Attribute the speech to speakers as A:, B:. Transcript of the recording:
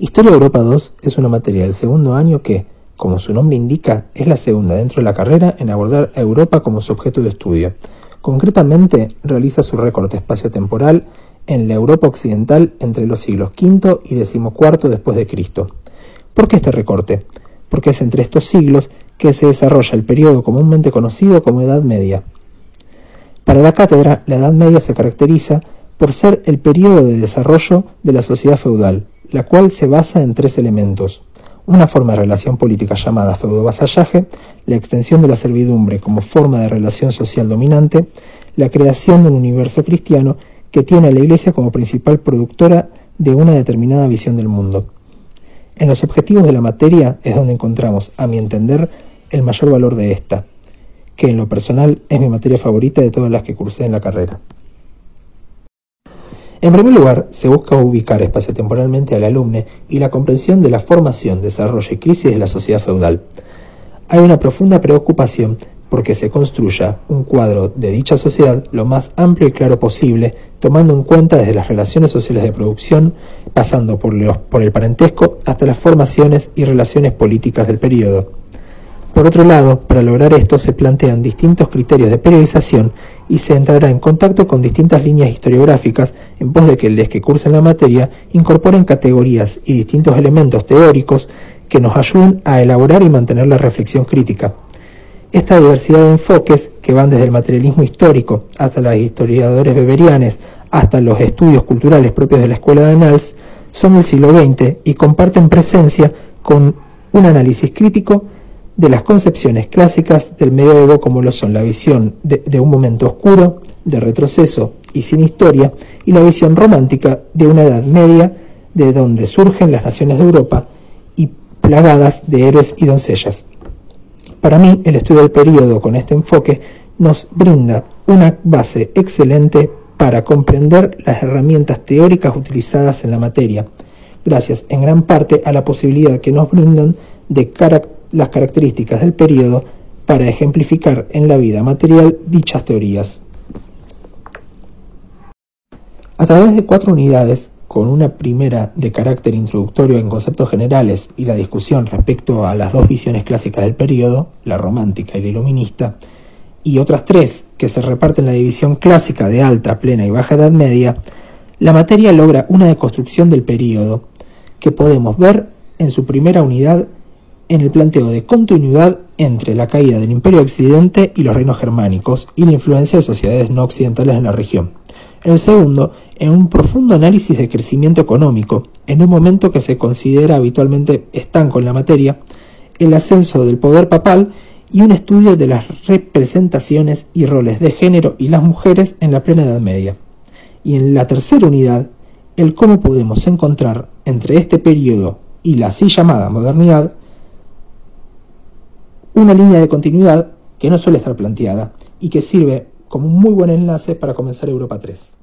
A: Historia Europa 2 es una materia del segundo año que, como su nombre indica, es la segunda dentro de la carrera en abordar a Europa como su objeto de estudio. Concretamente, realiza su recorte espacio-temporal en la Europa occidental entre los siglos V y XIV después de Cristo. ¿Por qué este recorte? Porque es entre estos siglos que se desarrolla el periodo comúnmente conocido como Edad Media. Para la cátedra, la Edad Media se caracteriza por ser el periodo de desarrollo de la sociedad feudal, la cual se basa en tres elementos. Una forma de relación política llamada feudo-vasallaje, la extensión de la servidumbre como forma de relación social dominante, la creación de un universo cristiano que tiene a la Iglesia como principal productora de una determinada visión del mundo. En los objetivos de la materia es donde encontramos, a mi entender, el mayor valor de esta, que en lo personal es mi materia favorita de todas las que cursé en la carrera. En primer lugar, se busca ubicar espaciotemporalmente al alumno y la comprensión de la formación, desarrollo y crisis de la sociedad feudal. Hay una profunda preocupación porque se construya un cuadro de dicha sociedad lo más amplio y claro posible, tomando en cuenta desde las relaciones sociales de producción, pasando por, por el parentesco hasta las formaciones y relaciones políticas del periodo. Por otro lado, para lograr esto se plantean distintos criterios de periodización y se entrará en contacto con distintas líneas historiográficas en pos de que les que cursen la materia incorporen categorías y distintos elementos teóricos que nos ayuden a elaborar y mantener la reflexión crítica. Esta diversidad de enfoques, que van desde el materialismo histórico hasta los historiadores beberianes, hasta los estudios culturales propios de la escuela de Nals, son del siglo XX y comparten presencia con un análisis crítico de las concepciones clásicas del medioevo como lo son la visión de, un momento oscuro, de retroceso y sin historia, y la visión romántica de una edad media de donde surgen las naciones de Europa y plagadas de héroes y doncellas. Para mí, el estudio del periodo con este enfoque nos brinda una base excelente para comprender las herramientas teóricas utilizadas en la materia, gracias en gran parte a la posibilidad que nos brindan de caracterizar las características del periodo para ejemplificar en la vida material dichas teorías. A través de cuatro unidades, con una primera de carácter introductorio en conceptos generales y la discusión respecto a las dos visiones clásicas del periodo, la romántica y la iluminista, y otras tres que se reparten la división clásica de alta, plena y baja edad media, la materia logra una deconstrucción del periodo que podemos ver en su primera unidad en el planteo de continuidad entre la caída del Imperio Occidente y los reinos germánicos y la influencia de sociedades no occidentales en la región. En el segundo, en un profundo análisis de crecimiento económico, en un momento que se considera habitualmente estanco en la materia, el ascenso del poder papal y un estudio de las representaciones y roles de género y las mujeres en la plena Edad Media. Y en la tercera unidad, el cómo podemos encontrar entre este periodo y la así llamada modernidad una línea de continuidad que no suele estar planteada y que sirve como un muy buen enlace para comenzar Europa 3.